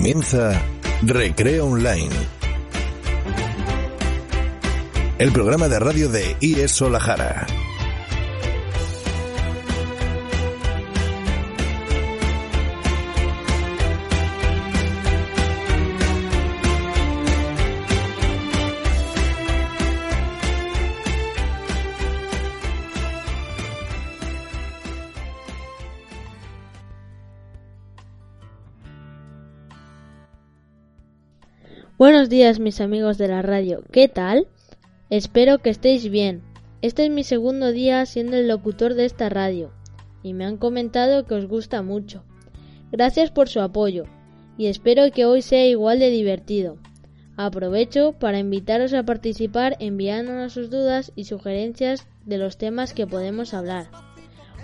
Comienza Recreo Online. El programa de radio de IES Solajara. Buenos días mis amigos de la radio, ¿qué tal? Espero que estéis bien. Este es mi segundo día siendo el locutor de esta radio y me han comentado que os gusta mucho. Gracias por su apoyo y espero que hoy sea igual de divertido. Aprovecho para invitaros a participar enviándonos sus dudas y sugerencias de los temas que podemos hablar.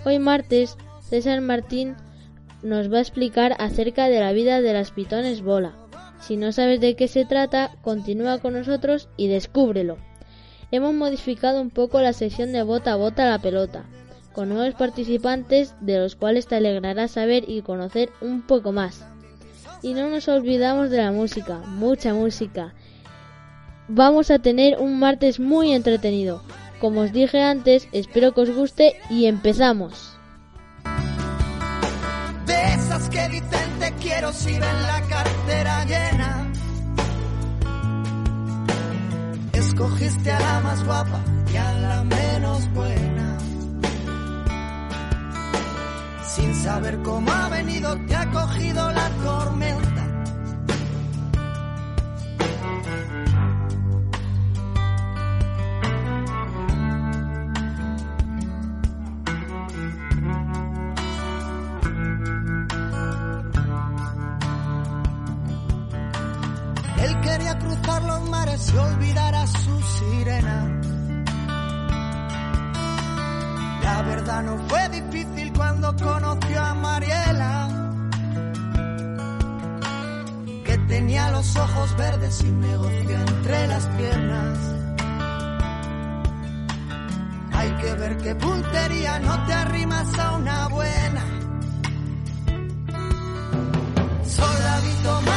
Hoy martes, César Martín nos va a explicar acerca de la vida de las pitones bola si no sabes de qué se trata, continúa con nosotros y descúbrelo. Hemos modificado un poco la sección de bota a bota la pelota, con nuevos participantes de los cuales te alegrará saber y conocer un poco más. Y no nos olvidamos de la música, mucha música. Vamos a tener un martes muy entretenido. Como os dije antes, espero que os guste y empezamos. De esas que quiero si ven la cartera llena. Escogiste a la más guapa y a la menos buena. Sin saber cómo ha venido, te ha cogido la tormenta. Quería cruzar los mares y olvidar a su sirena. La verdad no fue difícil cuando conoció a Mariela, que tenía los ojos verdes y un negocio entre las piernas. Hay que ver qué puntería, no te arrimas a una buena. Soldadito marinero,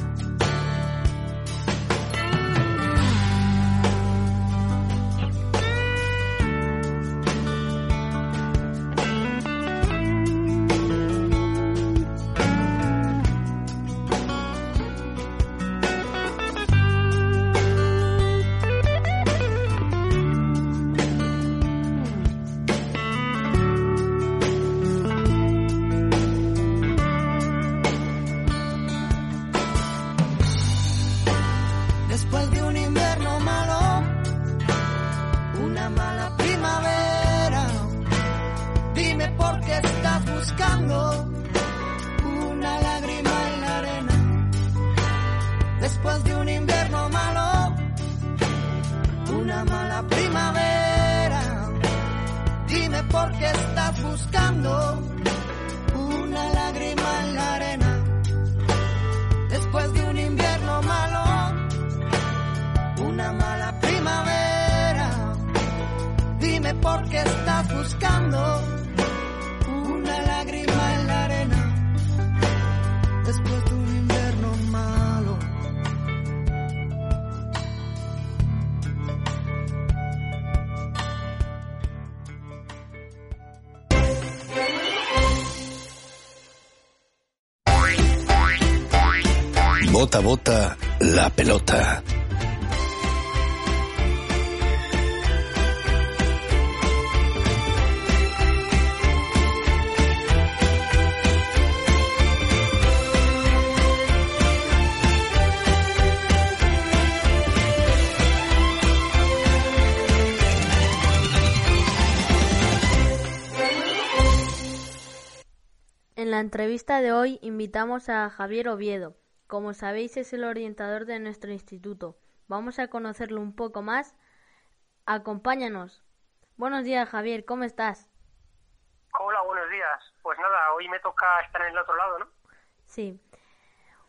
La entrevista de hoy invitamos a Javier Oviedo. Como sabéis es el orientador de nuestro instituto. Vamos a conocerlo un poco más. Acompáñanos. Buenos días, Javier, ¿cómo estás? Hola, buenos días. Pues nada, hoy me toca estar en el otro lado, ¿no? Sí.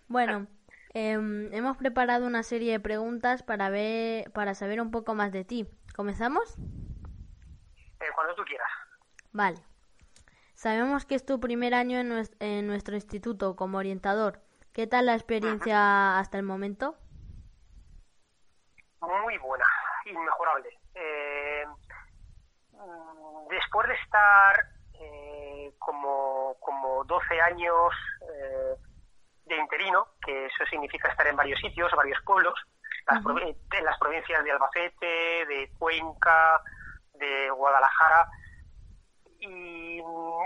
Bueno, em, hemos preparado una serie de preguntas para ver, para saber un poco más de ti. ¿Comenzamos? Eh, cuando tú quieras. Vale. Sabemos que es tu primer año en, nues- en nuestro instituto como orientador. ¿Qué tal la experiencia hasta el momento? Muy buena, inmejorable. Eh, mm, después de estar eh, como, como 12 años eh, de interino, que eso significa estar en varios sitios, varios pueblos, las en las provincias de Albacete, de Cuenca, de Guadalajara, y,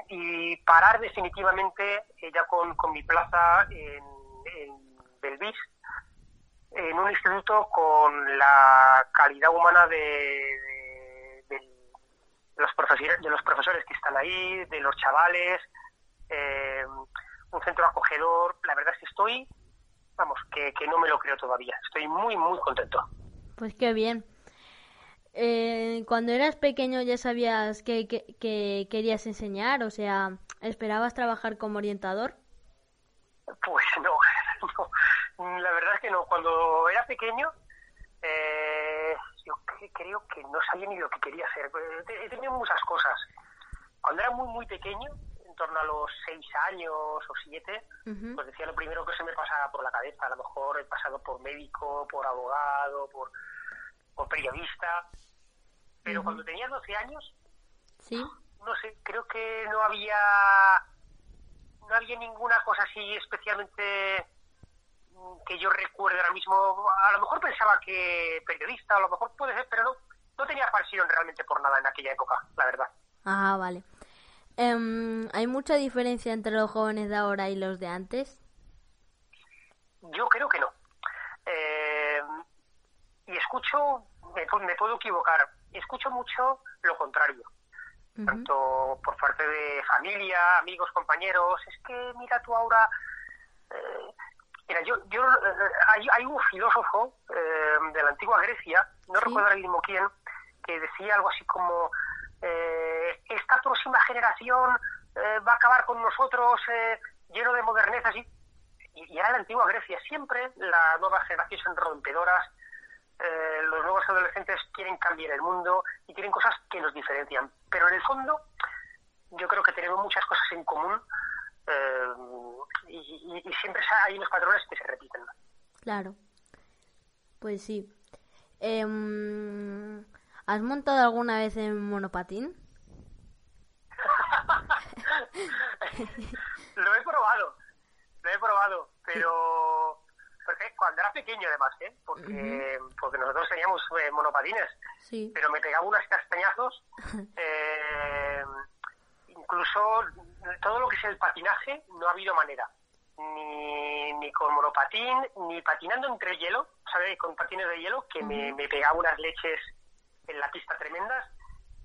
y parar definitivamente eh, ya con, con mi plaza en, en Belvis, en un instituto con la calidad humana de, de- los, profesores, de los profesores que están ahí, de los chavales, eh, un centro acogedor. La verdad es que estoy, vamos, que, que no me lo creo todavía. Estoy muy, muy contento. Pues qué bien. Eh, cuando eras pequeño ya sabías que, que- que querías enseñar, o sea, ¿esperabas trabajar como orientador? Pues no, no. La verdad es que no. Cuando era pequeño, eh, yo cre- creo que no sabía ni lo que quería hacer. He tenido muchas cosas. Cuando era muy, muy pequeño, en torno a los seis años o siete, pues decía lo primero que se me pasaba por la cabeza. A lo mejor he pasado por médico, por abogado, por, por periodista. Pero cuando tenía 12 años, Sí. no sé, creo que no había no había ninguna cosa así especialmente mm, que yo recuerde ahora mismo. A lo mejor pensaba que periodista, a lo mejor puede ser, pero no, no tenía pasión realmente por nada en aquella época, la verdad. Ah, vale. Em, ¿Hay mucha diferencia entre los jóvenes de ahora y los de antes? Yo creo que no. Eh, y escucho, me puedo equivocar, escucho mucho lo contrario. Tanto por parte de familia, amigos, compañeros. Es que mira tú ahora. eh, mira, yo, yo eh, hay, hay un filósofo eh, de la antigua Grecia, no Sí. recuerdo ahora mismo quién, que decía algo así como: eh, esta próxima generación va a acabar con nosotros eh, lleno de modernezas y, y y era la antigua Grecia. Siempre las nuevas generaciones son rompedoras, eh, los nuevos adolescentes quieren cambiar el mundo y tienen cosas que nos diferencian. Pero en el fondo, yo creo que tenemos muchas cosas en común eh, y, y- y siempre hay unos patrones que se repiten. Claro. Pues sí. Em, ¿Has montado alguna vez en monopatín? lo he probado, lo he probado, pero porque cuando era pequeño además, ¿eh? porque, porque nosotros teníamos eh, monopatines, Sí. pero me pegaba unos castañazos. eh, incluso todo lo que es el patinaje no ha habido manera. Ni, ni con monopatín, ni patinando entre hielo, ¿sabes? Con patines de hielo, que me, me pegaba unas leches en la pista tremendas.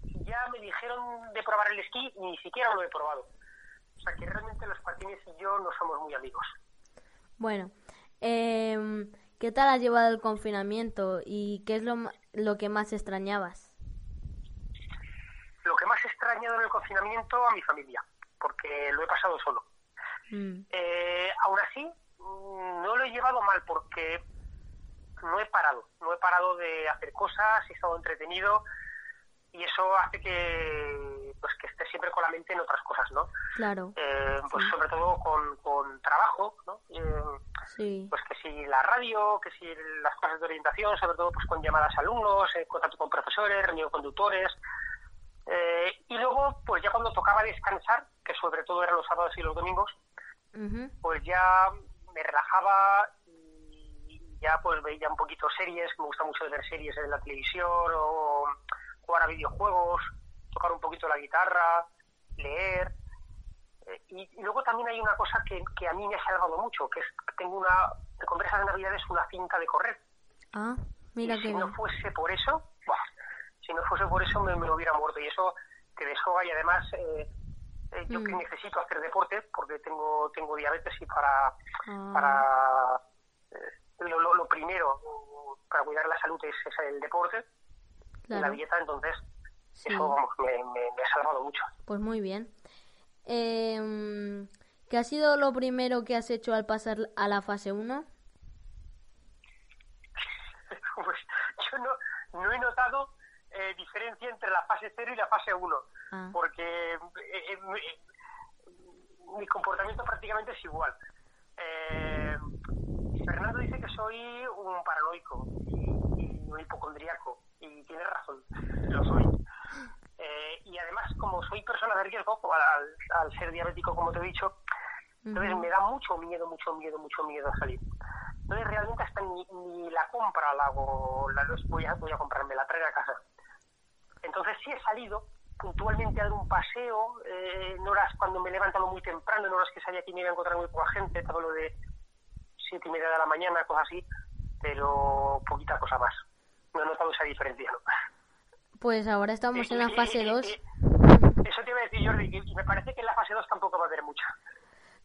Y ya me dijeron de probar el esquí, ni siquiera lo he probado. O sea que realmente los patines y yo no somos muy amigos. Bueno, em, ¿qué tal has llevado el confinamiento y qué es lo, lo que más extrañabas? Lo que más he extrañado en el confinamiento a mi familia, porque lo he pasado solo. Mm, Eh, aún así, mm, no lo he llevado mal porque no he parado, no he parado de hacer cosas, he estado entretenido y eso hace que pues que esté siempre con la mente en otras cosas, ¿no? claro, Eh, pues Sí. sobre todo con, con trabajo, ¿no? Eh, sí. pues que si la radio, que si las clases de orientación, sobre todo pues con llamadas a alumnos, eh, contacto con profesores, reunión con tutores. Eh, y luego, pues ya cuando tocaba descansar, que sobre todo eran los sábados y los domingos, pues ya me relajaba y ya pues veía un poquito series, me gusta mucho ver series en la televisión o jugar a videojuegos, tocar un poquito la guitarra, leer. Eh, Y, y luego también hay una cosa que, que a mí me ha salvado mucho, que es que tengo una, de conversas de Navidades, una cinta de correr. Ah, mira y si no fuese por eso, si no fuese por eso me, me hubiera muerto. Y eso te deshoga y además eh, eh, yo que Mm. necesito hacer deporte porque tengo tengo diabetes y para Ah. para eh, lo, lo- lo primero para cuidar la salud es, es el deporte y la dieta entonces Eso vamos, me, me, me, ha salvado mucho. Pues muy bien. Eh, ¿Qué ha sido lo primero que has hecho al pasar a la fase 1? pues yo no, no he notado eh, diferencia entre la fase 0 y la fase 1, ah. porque eh, eh, mi comportamiento prácticamente es igual. Fernando dice que soy un paranoico y, un hipocondríaco, y tiene razón, lo soy. Además, como soy persona de riesgo, al, al ser diabético, como te he dicho, entonces me da mucho miedo, mucho miedo, mucho miedo a salir. Entonces realmente hasta ni, la compra la hago, la, voy, a, voy a comprarme, la traigo a casa. Entonces sí he salido puntualmente a dar un paseo, eh, en horas cuando me he levantado muy temprano, en horas que sabía que me iba a encontrar muy poca gente, todo lo de siete y media de la mañana, cosas así, pero poquita cosa más. No he notado esa diferencia, ¿no? Pues ahora estamos en la fase 2. Eso te iba a decir, Jordi, y me parece que en la fase 2 tampoco va a haber mucha.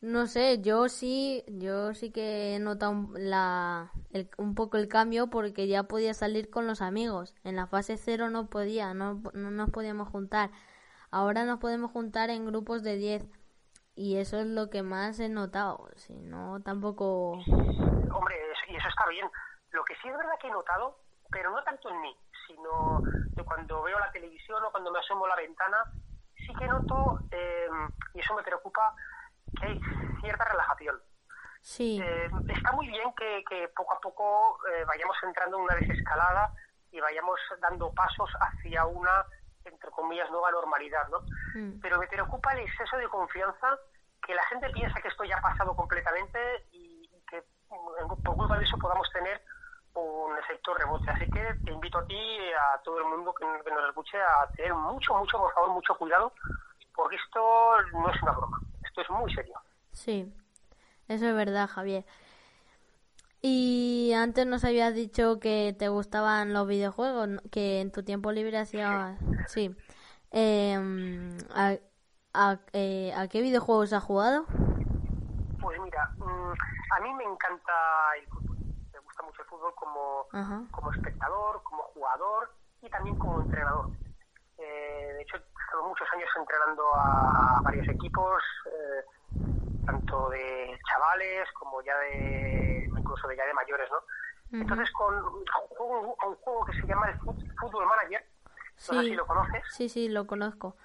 No sé, yo sí, yo sí que he notado un, la, un poco el cambio porque ya podía salir con los amigos. En la fase cero no podía, no, no nos podíamos juntar. Ahora nos podemos juntar en grupos de 10 y eso es lo que más he notado. Si no, tampoco. Hombre, y eso está bien. Lo que sí es verdad que he notado, pero no tanto en mí, sino de cuando veo la televisión o cuando me asomo a la ventana, sí que noto, eh, y eso me preocupa, que hay cierta relajación. Sí. Eh, está muy bien que, poco a poco eh, vayamos entrando en una desescalada y vayamos dando pasos hacia una, entre comillas, nueva normalidad, ¿no? Mm. Pero me preocupa el exceso de confianza, que la gente piensa que esto ya ha pasado completamente y, que mm, por culpa de eso podamos tener un efecto rebote. Así que te invito a ti y a todo el mundo que, que nos escuche a tener mucho, mucho, por favor, mucho cuidado, porque esto no es una broma es muy serio. Sí, eso es verdad, Javier. Y antes nos habías dicho que te gustaban los videojuegos, que en tu tiempo libre hacías... Sí. Em, eh, a, qué videojuegos has jugado? Pues mira, mm, a mí me encanta el fútbol. Mucho el fútbol como, como espectador, como jugador y también como entrenador. Eh, de hecho, estado muchos años entrenando a, varios equipos, eh, tanto de chavales como ya de, incluso de ya de mayores, ¿no? Entonces, con un juego, un juego que se llama el Football Manager, no sé si lo conoces. Sí, sí, lo conozco.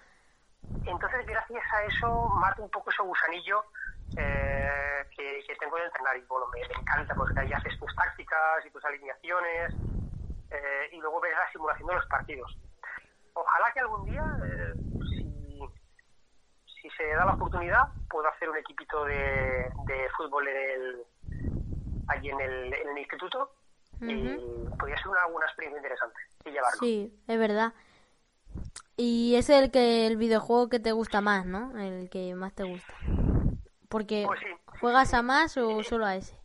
Entonces, gracias a eso, mato un poco ese gusanillo eh, que, tengo de entrenar. Y bueno, me, encanta porque ahí haces tus tácticas y tus alineaciones eh, y luego ves la simulación de los partidos ojalá que algún día, eh, si, se da la oportunidad, pueda hacer un equipito de, fútbol en el, allí en el, en el instituto y podría ser una, una experiencia interesante y llevarlo. Sí, es verdad. Y es el que el videojuego que te gusta más, ¿no? El que más te gusta. Porque pues juegas a más o solo a ese.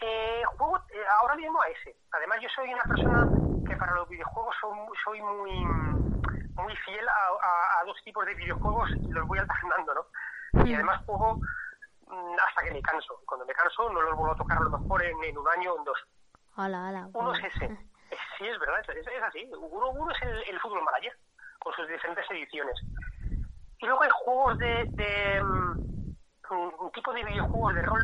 Eh, juego eh, ahora mismo a ese. Además yo soy una persona que para los videojuegos soy, muy muy fiel a, dos tipos de videojuegos y los voy alternando, ¿no? Y además juego mm, hasta que me canso. Cuando me canso no los vuelvo a tocar a lo mejor en, un año o en dos. uno es ese. sí, es verdad, es, así. Uno, uno es el, fútbol manager, con sus diferentes ediciones. Y luego hay juegos de, de mm, un tipo de videojuegos de rol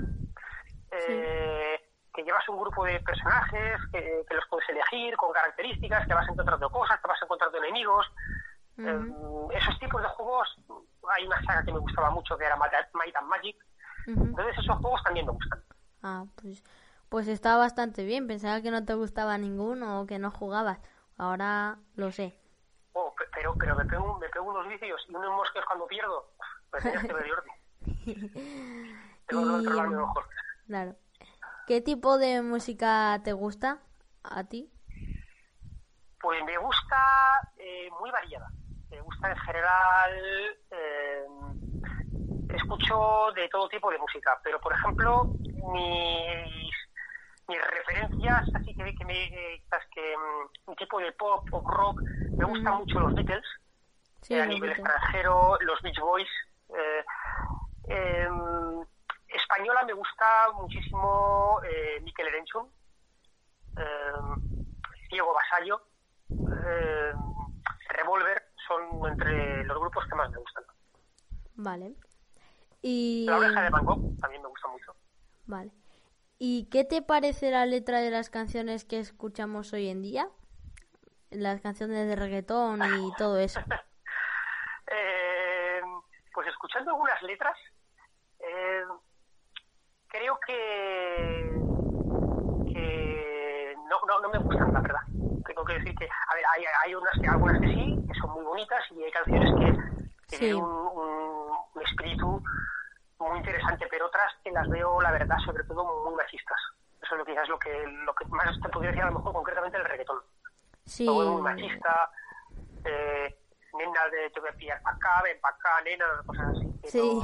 eh, que llevas un grupo de personajes que, los puedes elegir con características, que vas encontrando cosas, que vas encontrando enemigos. Eh, esos tipos de juegos, hay una saga que me gustaba mucho que era Might and Magic. Entonces esos juegos también me gustan. Pues, está bastante bien. Pensaba que no te gustaba ninguno o que no jugabas. Ahora lo sé. Oh, pero, pero me, pego, me pego unos vicios y unos mosques cuando pierdo. Tenías que ver Tengo mejor. Claro. ¿Qué tipo de música te gusta a ti? Pues me gusta eh, muy variada. Me gusta en general. Eh, escucho de todo tipo de música, pero por ejemplo, mis, mis referencias, así que, que me que un tipo de pop o rock, me gustan mucho los Beatles, a nivel extranjero, los Beach Boys. Eh, em, española me gusta muchísimo eh, Miquel Erenchun, eh, Diego Basallo, eh, entre los grupos que más me gustan. Vale. Y... La oreja de Van Gogh también me gusta mucho. Vale. ¿Y qué te parece la letra de las canciones que escuchamos hoy en día? Las canciones de reggaetón y todo eso. Eh, pues escuchando algunas letras, eh, creo que, que no, no, no me gustan, la verdad. Tengo que decir que, a ver, hay, hay unas que, algunas que sí, que son muy bonitas, y hay canciones que, Sí. tienen un, un- un espíritu muy interesante, pero otras que las veo, la verdad, sobre todo muy machistas. Eso es lo que quizás lo que, lo que más te podría decir a lo mejor concretamente el reggaetón. Sí. Veo muy machista, eh, nena de te voy a pillar para acá, ven para acá, nena, cosas así. que Sí.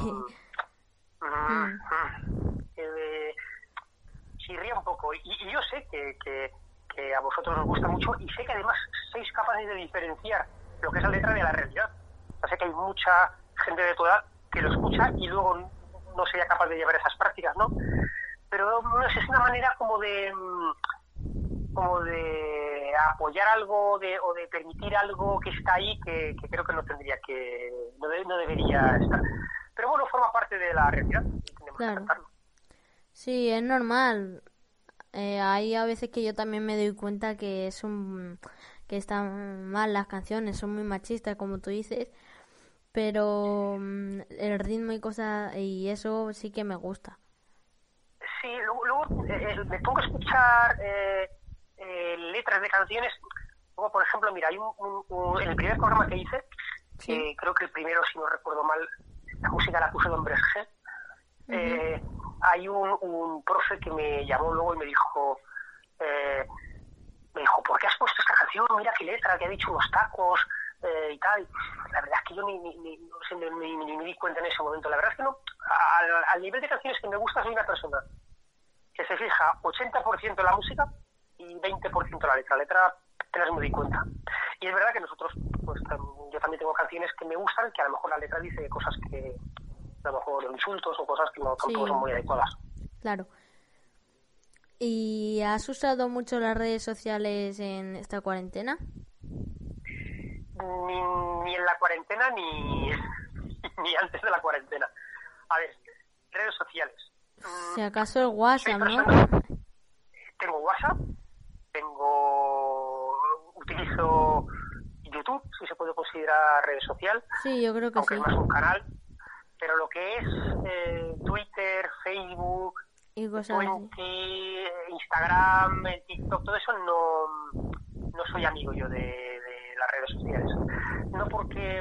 Mm, mm. Eh, chirría un poco. Y, y yo sé que, que, que a vosotros os gusta mucho y sé que además sois capaces de diferenciar lo que es la letra de la realidad. O sea, sé que hay mucha gente de tu edad que lo escucha y luego no sería capaz de llevar esas prácticas, ¿no? Pero no sé, es una manera como de mm, como de apoyar algo de, o de permitir algo que está ahí que, que creo que no tendría que no, de- no debería estar pero bueno forma parte de la realidad tenemos Claro. que aceptarlo Sí, es normal. Eh, hay a veces que yo también me doy cuenta que es un que están mal las canciones, son muy machistas como tú dices, pero mm, el ritmo y cosas y eso sí que me gusta. Sí, luego, luego, eh, eh, me pongo a escuchar eh, eh, letras de canciones. Luego, por ejemplo, mira, hay un, un- un- en el primer programa que hice, que creo que el primero, si no recuerdo mal, la música la puso Don Brecht, eh, hay un, un profe que me llamó luego y me dijo, eh, me dijo, ¿por qué has puesto esta canción? Mira qué letra, que ha dicho unos tacos eh, y tal. La verdad es que yo ni, ni, ni- ni, me di cuenta en ese momento. La verdad es que no. Al, al nivel de canciones que me gusta soy una persona que se fija 80% en la música y 20% en la letra. La letra apenas me di cuenta. Y es verdad que nosotros, pues yo también tengo canciones que me gustan, que a lo mejor la letra dice cosas que a lo mejor insultos o cosas que no tampoco Sí. son muy adecuadas. Claro. ¿Y has usado mucho las redes sociales en esta cuarentena? Ni, ni en la cuarentena ni, ni antes de la cuarentena. A ver, redes sociales. Si acaso el WhatsApp, Tengo WhatsApp, tengo utilizo YouTube, si se puede considerar red social, Sí, yo creo que aunque sí. es más un canal, pero lo que es eh, Twitter, Facebook, Y cosas. Twenty, Instagram, eh, TikTok, todo eso no, no soy amigo yo de, de las redes sociales. No porque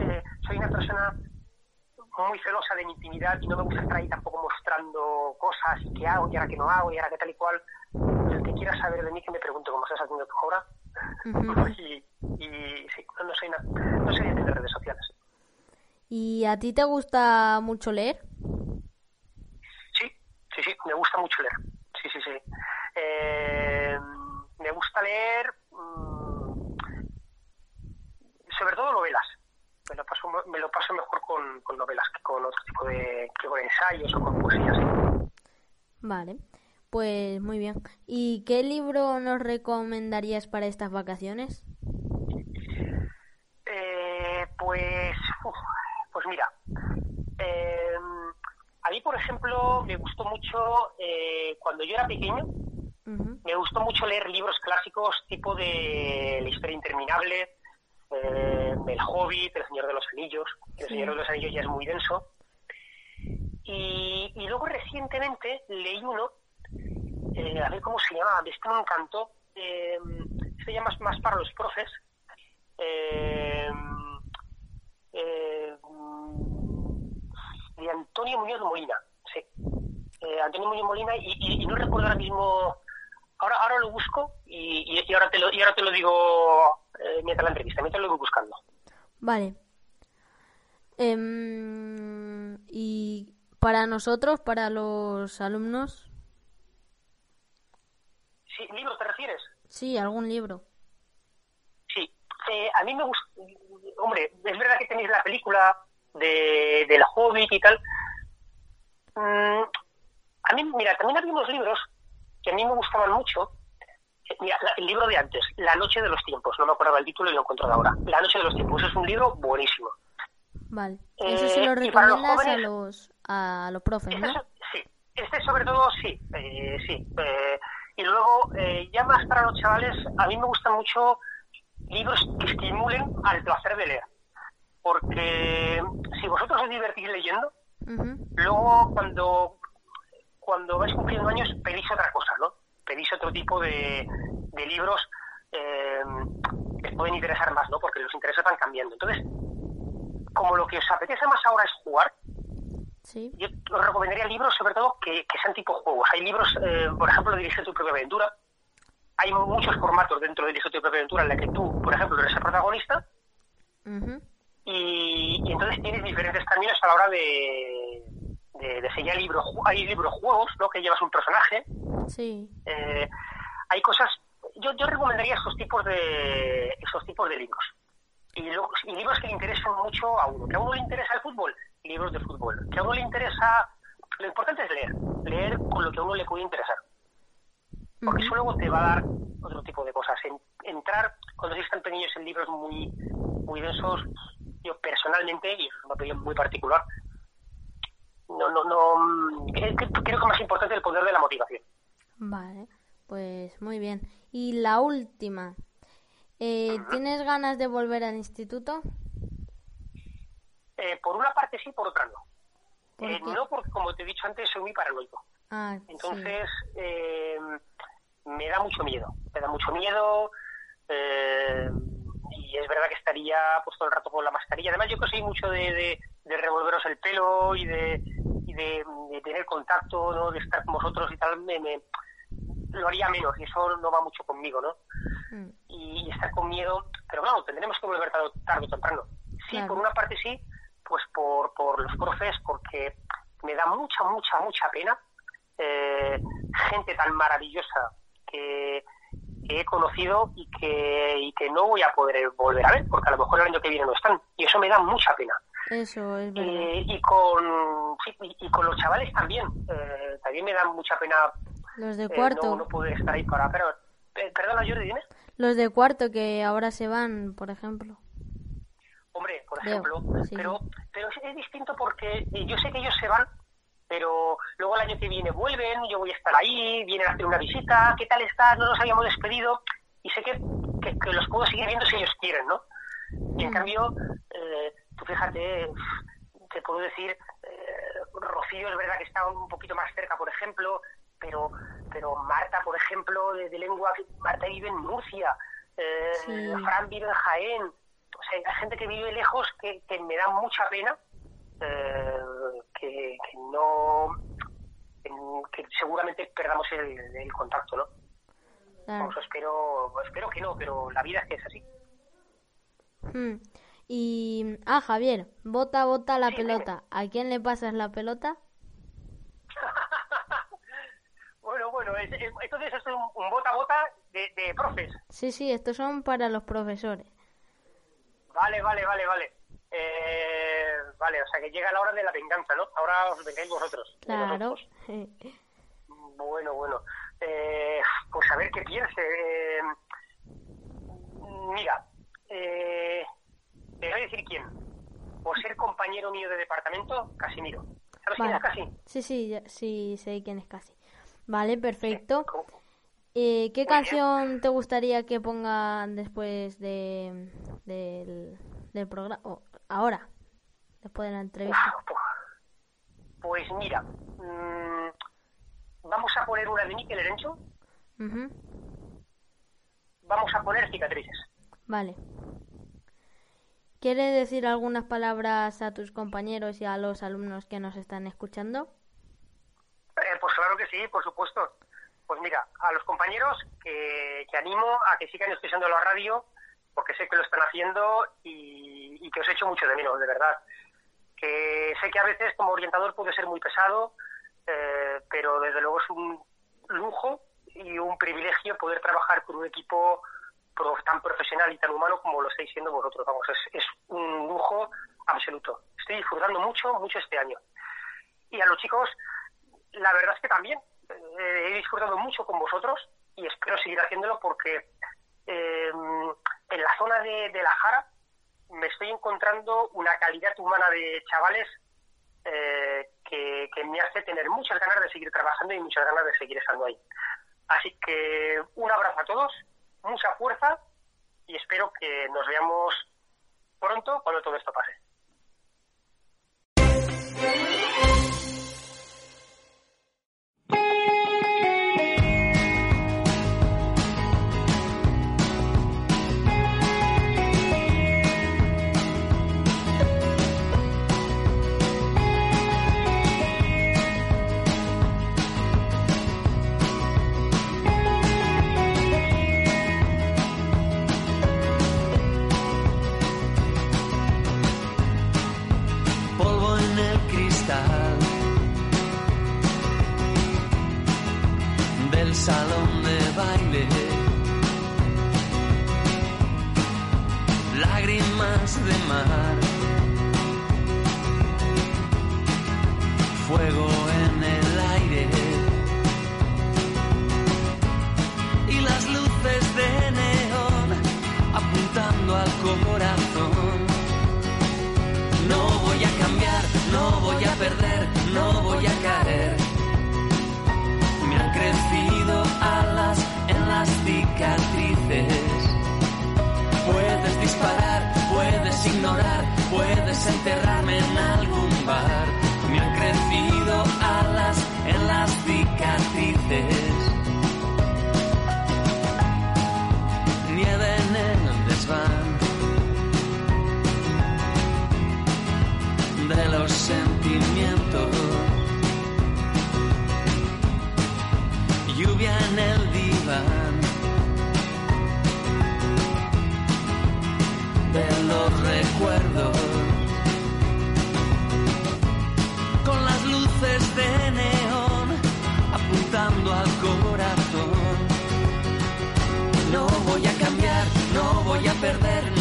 eh, soy una persona muy celosa de mi intimidad y no me gusta estar ahí tampoco mostrando cosas y qué hago y ahora qué no hago y ahora qué tal y cual. El que quiera saber de mí que me pregunte cómo estás haciendo tu obra. Ujú. y, y sí, no, no soy na- no soy de redes sociales. ¿Y a ti te gusta mucho leer? Sí, sí, sí, me gusta mucho leer. Sí, sí, sí. Eh, me gusta leer mm, sobre todo novelas. Me lo paso, me lo paso mejor con, con novelas que con otro tipo de que con ensayos o con poesías. Vale, pues muy bien. ¿Y qué libro nos recomendarías para estas vacaciones? Eh, pues, uf, pues mira, eh, a mí, por ejemplo, me gustó mucho eh, cuando yo era pequeño. Me gustó mucho leer libros clásicos tipo de La historia interminable, eh, El Hobbit, El Señor de los Anillos. El Sí. Señor de los Anillos ya es muy denso. Y, y luego recientemente leí uno, eh, a ver cómo se llama, este me encantó. Eh, este ya más, más para los profes. Eh, de Antonio Muñoz Molina, sí. Antonio Muñoz Molina y, y- y no recuerdo ahora mismo ahora ahora lo busco y, y- y ahora te lo y ahora te lo digo eh, mientras la entrevista mientras lo voy buscando. Vale. Em, y para nosotros, para los alumnos, sí libros te refieres sí, algún libro. sí. Eh, a mí me gusta hombre es verdad que tenéis la película de del Hobbit y tal. Mm, a mí mira también había unos libros que a mí me gustaban mucho Mira, el libro de antes, La Noche de los Tiempos, no me acuerdo el título y lo encuentro ahora. La Noche de los Tiempos es un libro buenísimo. Vale. Eso se lo recomiendas a los a los profes, ¿no? sí, este sobre todo sí, eh, sí. Eh, y luego, eh, ya más para los chavales, a mí me gustan mucho libros que estimulen al placer de leer. Porque si vosotros os divertís leyendo, luego cuando, cuando vais cumpliendo años pedís otra cosa, ¿no? Pedís otro tipo de, de libros eh, que pueden interesar más, ¿no? Porque los intereses van cambiando. Entonces, como lo que os apetece más ahora es jugar, yo os recomendaría libros, sobre todo, que, sean tipo juegos. Hay libros, eh, por ejemplo, de Dirige tu propia aventura. Hay muchos formatos dentro de Dirige tu propia aventura en la que tú, por ejemplo, eres el protagonista. y, entonces tienes diferentes caminos a la hora de, de, de libros. Hay libros juegos, ¿no? Que llevas un personaje. Sí. Eh, hay cosas. Yo, yo recomendaría esos tipos de esos tipos de libros. Y, y libros que le interesan mucho a uno. Que a uno le interesa el fútbol, libros de fútbol. Que a uno le interesa, lo importante es leer, leer con lo que a uno le puede interesar. Porque eso luego te va a dar otro tipo de cosas. entrar, cuando se están pequeños en libros muy, muy densos, yo personalmente, y es una opinión muy particular, no, no, no, creo que más importante el poder de la motivación. Vale, pues muy bien. Y la última, eh, ¿tienes ganas de volver al instituto? Eh, por una parte sí, por otra no. Eh, no porque, como te he dicho antes, soy muy paranoico. Ah, Entonces, eh, me da mucho miedo. Me da mucho miedo. y es verdad que estaría pues todo el rato con la mascarilla. Además, yo que soy mucho de, de, revolveros el pelo y de, y de, tener contacto, ¿no? de estar con vosotros y tal, me, lo haría menos y eso no va mucho conmigo, ¿no? Mm. Y, estar con miedo, pero claro, tendremos que volver tarde, o temprano. Sí, por una parte sí, pues por, por los profes, porque me da mucha, mucha, mucha pena eh, gente tan maravillosa que, he conocido y que, y que no voy a poder volver a ver, porque a lo mejor el año que viene no están. Y eso me da mucha pena. Eso es verdad. y, con, y, con los chavales también. Eh, también me da mucha pena. Los de cuarto. Eh, no, poder estar ahí para. Pero, perdona, Jordi, dime. Los de cuarto que ahora se van, por ejemplo. Hombre, por ejemplo, pero, pero es distinto porque eh, yo sé que ellos se van, pero luego el año que viene vuelven, yo voy a estar ahí, vienen a hacer una visita, ¿qué tal estás? No nos habíamos despedido y sé que, que, los puedo seguir viendo si ellos quieren, ¿no? Y en mm. cambio, eh, tú fíjate, te puedo decir, eh, Rocío es verdad que está un poquito más cerca, por ejemplo, pero pero Marta, por ejemplo, de, lengua, Marta vive en Murcia, eh, Fran vive en Jaén, o sea, hay gente que vive lejos que, me da mucha pena eh, que, no que seguramente perdamos el, contacto, ¿no? Vamos, espero, espero que no, pero la vida es que es así. Hmm. Y, ah, Javier, bota, bota la pelota. ¿A quién le pasas la pelota? bueno, bueno, entonces es un, bota, bota de, de profes. Sí, sí, estos son para los profesores. Vale, vale, vale, vale. Eh, vale, o sea que llega la hora de la venganza, ¿no? Ahora os vengáis vosotros. Claro. Bueno, bueno. Eh, pues a ver qué piense. Eh, mira, eh, te voy a decir quién. Por ser compañero mío de departamento, Casimiro. ¿Sabes quién es Casi? Sí, sí, sí, sé quién es Casi. Vale, perfecto. Eh, ¿Qué canción te gustaría que pongan después de, del, programa? ahora, después de la entrevista. Pues mira, mm, vamos a poner una de Miquel Erencho. Vamos a poner cicatrices. Vale. ¿Quieres decir algunas palabras a tus compañeros y a los alumnos que nos están escuchando? Eh, pues claro que sí, por supuesto. Pues mira, a los compañeros que, animo a que sigan escuchando la radio, porque sé que lo están haciendo y, que os echo mucho de menos, de verdad. Que sé que a veces como orientador puede ser muy pesado, eh, pero desde luego es un lujo y un privilegio poder trabajar con un equipo tan profesional y tan humano como lo estáis siendo vosotros. Vamos, es, un lujo absoluto. Estoy disfrutando mucho, mucho este año. Y a los chicos, la verdad es que también eh, he disfrutado mucho con vosotros y espero seguir haciéndolo porque eh, en la zona de, La Jara me estoy encontrando una calidad humana de chavales eh, que, que, me hace tener muchas ganas de seguir trabajando y muchas ganas de seguir estando ahí. Así que un abrazo a todos mucha fuerza y espero que nos veamos pronto cuando todo esto pase. salón de baile. Lágrimas de mar. Fuego en el aire. Y las luces de neón apuntando al corazón. No voy a cambiar, no voy a perder las cicatrices. Puedes disparar, puedes ignorar, puedes enterrarme en algún bar. Me han crecido alas en las cicatrices. Nieve en el desván de los sentimientos. perderme.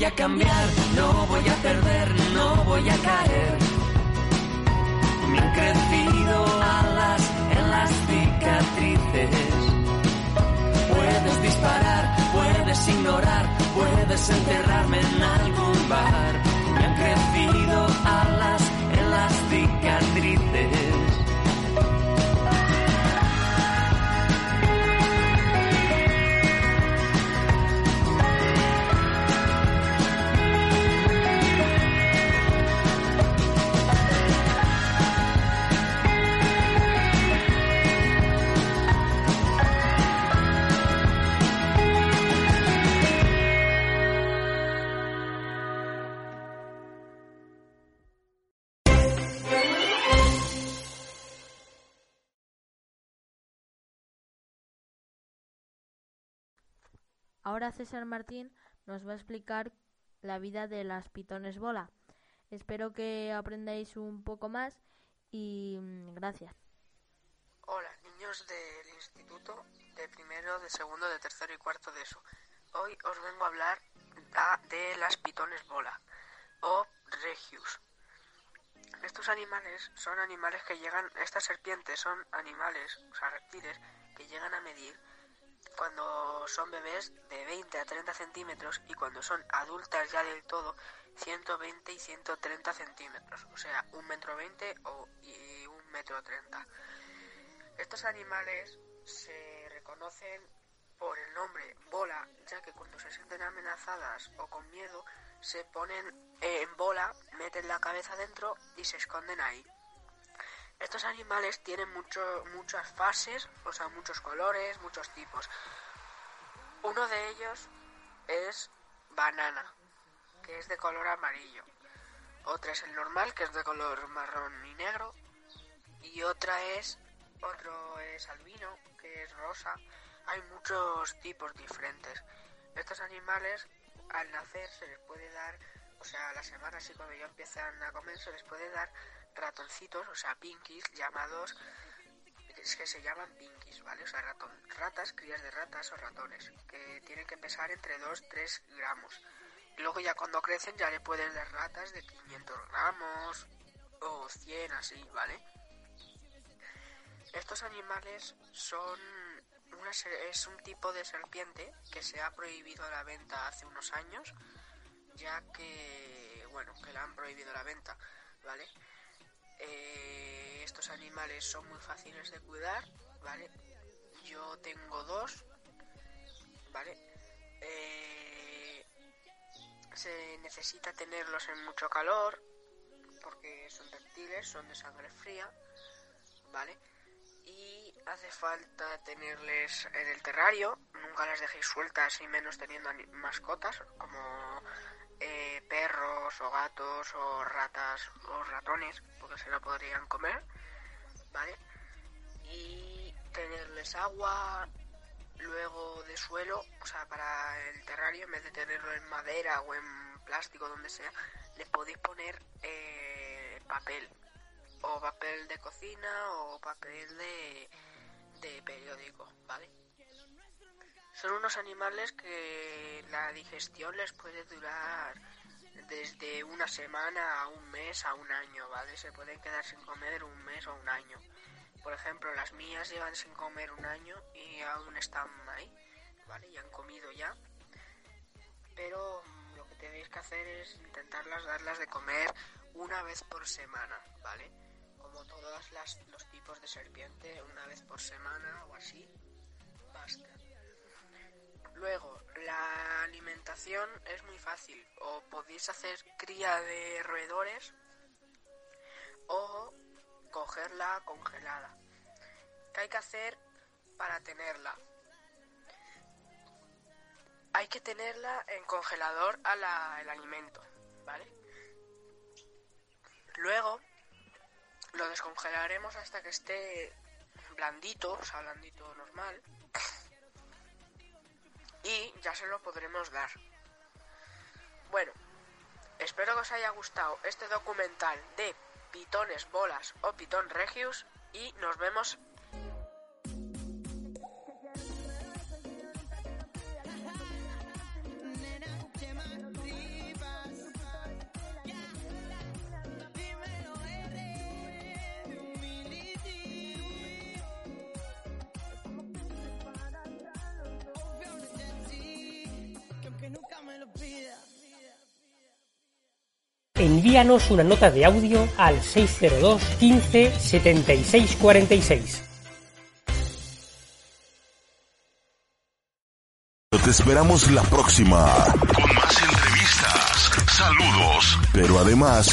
voy a cambiar, no voy a perder, no voy a caer. Me han crecido alas en las cicatrices. Puedes disparar, puedes ignorar, puedes enterrarme en algún bar. Me han crecido alas en las cicatrices. Ahora César Martín nos va a explicar la vida de las pitones bola. Espero que aprendáis un poco más y mm, gracias. Hola, niños del instituto de primero, de segundo, de tercero y cuarto de eso. Hoy os vengo a hablar de las pitones bola o regius. Estos animales son animales que llegan, estas serpientes son animales, o sea, reptiles, que llegan a medir cuando son bebés de 20 a 30 centímetros y cuando son adultas ya del todo 120 y 130 centímetros, o sea, un metro 20 o, y un metro 30. Estos animales se reconocen por el nombre bola, ya que cuando se sienten amenazadas o con miedo, se ponen en bola, meten la cabeza dentro y se esconden ahí. Estos animales tienen mucho, muchas fases, o sea, muchos colores, muchos tipos. Uno de ellos es banana, que es de color amarillo. Otra es el normal, que es de color marrón y negro. Y otra es, otro es albino, que es rosa. Hay muchos tipos diferentes. Estos animales, al nacer, se les puede dar, o sea, a la semana así cuando ya empiezan a comer, se les puede dar ratoncitos, o sea, pinkies, llamados, es que se llaman pinkies, ¿vale? O sea, ratón, ratas, crías de ratas o ratones, que tienen que pesar entre 2-3 gramos. Y luego ya cuando crecen ya le pueden dar ratas de 500 gramos o 100 así, ¿vale? Estos animales son una, es un tipo de serpiente que se ha prohibido la venta hace unos años, ya que, bueno, que la han prohibido la venta, ¿vale? Eh, estos animales son muy fáciles de cuidar, ¿vale? Yo tengo dos, ¿vale? Eh, se necesita tenerlos en mucho calor, porque son reptiles, son de sangre fría, ¿vale? Y hace falta tenerles en el terrario, nunca las dejéis sueltas y menos teniendo mascotas, como eh, perros o gatos o ratas o ratones, porque se lo podrían comer, ¿vale? Y tenerles agua, luego de suelo, o sea, para el terrario, en vez de tenerlo en madera o en plástico, donde sea, le podéis poner eh, papel, o papel de cocina o papel de, de periódico, ¿vale? Son unos animales que la digestión les puede durar desde una semana a un mes a un año, ¿vale? Se pueden quedar sin comer un mes o un año. Por ejemplo, las mías llevan sin comer un año y aún están ahí, ¿vale? Y han comido ya. Pero lo que tenéis que hacer es intentarlas darlas de comer una vez por semana, ¿vale? Como todos los tipos de serpiente, una vez por semana o así, basta. Luego, la alimentación es muy fácil. O podéis hacer cría de roedores o cogerla congelada. ¿Qué hay que hacer para tenerla? Hay que tenerla en congelador a la, el alimento, ¿vale? Luego lo descongelaremos hasta que esté blandito, o sea, blandito normal y ya se lo podremos dar. Bueno, espero que os haya gustado este documental de Pitones Bolas o Pitón Regius y nos vemos envíanos una nota de audio al 602 15 76 46. Te esperamos la próxima con más entrevistas, saludos, pero además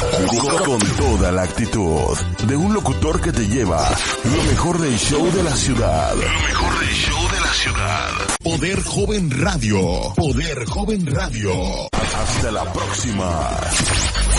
con toda la actitud de un locutor que te lleva lo mejor del show de la ciudad. Lo mejor del show de la ciudad. Poder Joven Radio. Poder Joven Radio. Hasta la próxima.